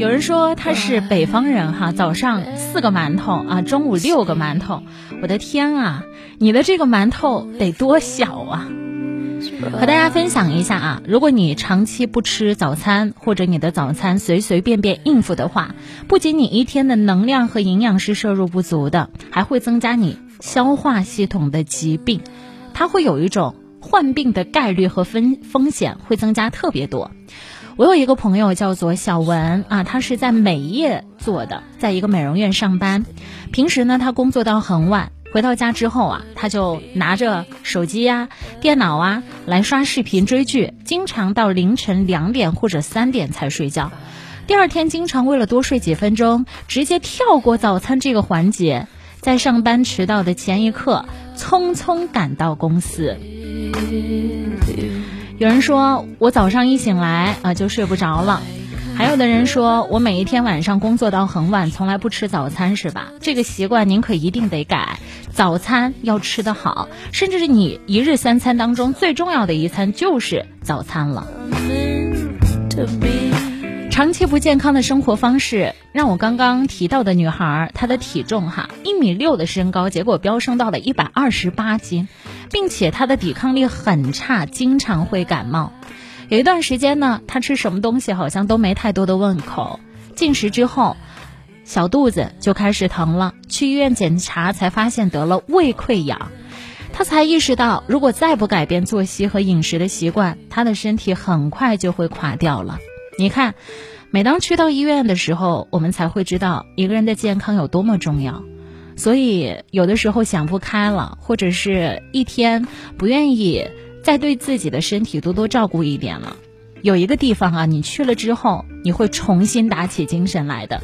有人说他是北方人哈，早上四个馒头啊，中午六个馒头。我的天啊，你的这个馒头得多小啊！和大家分享一下啊，如果你长期不吃早餐，或者你的早餐随随便便应付的话，不仅你一天的能量和营养是摄入不足的，还会增加你消化系统的疾病，它会有一种患病的概率和风风险会增加特别多。我有一个朋友叫做小文啊，他是在美业做的，在一个美容院上班。平时呢，他工作到很晚，回到家之后啊，他就拿着手机呀、电脑啊来刷视频追剧，经常到凌晨两点或者三点才睡觉。第二天经常为了多睡几分钟，直接跳过早餐这个环节，在上班迟到的前一刻，匆匆赶到公司。有人说我早上一醒来啊就睡不着了，还有的人说我每一天晚上工作到很晚，从来不吃早餐是吧？这个习惯您可一定得改，早餐要吃得好，甚至是你一日三餐当中最重要的一餐就是早餐了。长期不健康的生活方式，让我刚刚提到的女孩，她的体重哈一米六的身高，结果飙升到了一百二十八斤。并且她的抵抗力很差，经常会感冒。有一段时间呢，她吃什么东西好像都没太多的胃口。进食之后，小肚子就开始疼了。去医院检查才发现得了胃溃疡。他才意识到，如果再不改变作息和饮食的习惯，他的身体很快就会垮掉了。你看，每当去到医院的时候，我们才会知道一个人的健康有多么重要。所以，有的时候想不开了，或者是一天不愿意再对自己的身体多多照顾一点了。有一个地方啊，你去了之后，你会重新打起精神来的。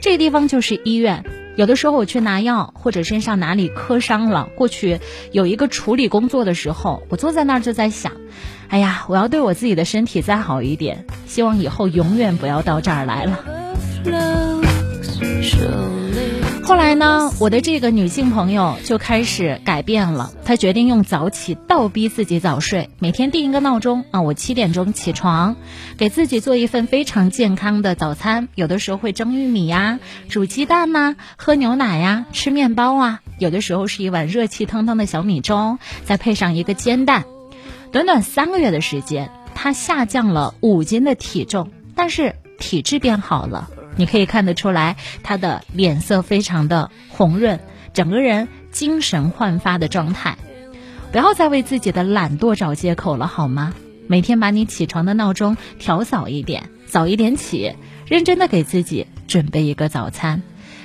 这个地方就是医院。有的时候我去拿药，或者身上哪里磕伤了，过去有一个处理工作的时候，我坐在那儿就在想：哎呀，我要对我自己的身体再好一点，希望以后永远不要到这儿来了。后来呢，我的这个女性朋友就开始改变了。她决定用早起倒逼自己早睡，每天定一个闹钟啊，我七点钟起床，给自己做一份非常健康的早餐。有的时候会蒸玉米呀，煮鸡蛋呐，喝牛奶呀，吃面包啊。有的时候是一碗热气腾腾的小米粥，再配上一个煎蛋。短短三个月的时间，他下降了五斤的体重，但是体质变好了。你可以看得出来，他的脸色非常的红润，整个人精神焕发的状态。不要再为自己的懒惰找借口了，好吗？每天把你起床的闹钟调早一点，早一点起，认真的给自己准备一个早餐，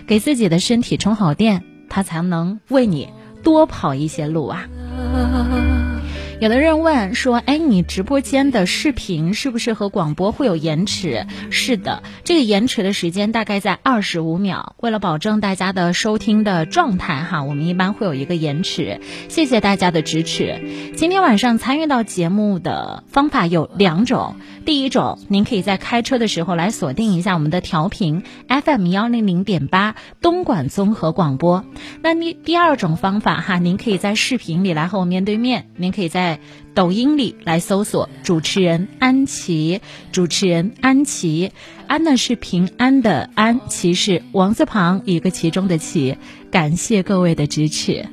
给自己的身体充好电，它才能为你多跑一些路啊。有的人问说：“哎，你直播间的视频是不是和广播会有延迟？”是的，这个延迟的时间大概在二十五秒。为了保证大家的收听的状态，哈，我们一般会有一个延迟。谢谢大家的支持。今天晚上参与到节目的方法有两种。第一种，您可以在开车的时候来锁定一下我们的调频 FM 幺零零点八东莞综合广播。那你第二种方法哈，您可以在视频里来和我面对面。您可以在在抖音里来搜索主持人安琪，主持人安琪，安呢是平安的安，琪是王字旁一个其中的琪，感谢各位的支持。